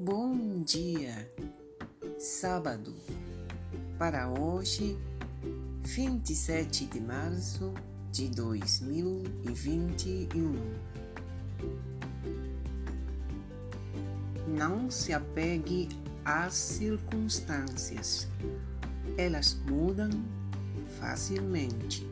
Bom dia, sábado, para hoje, 27 de março de 2021. Não se apegue às circunstâncias, elas mudam facilmente.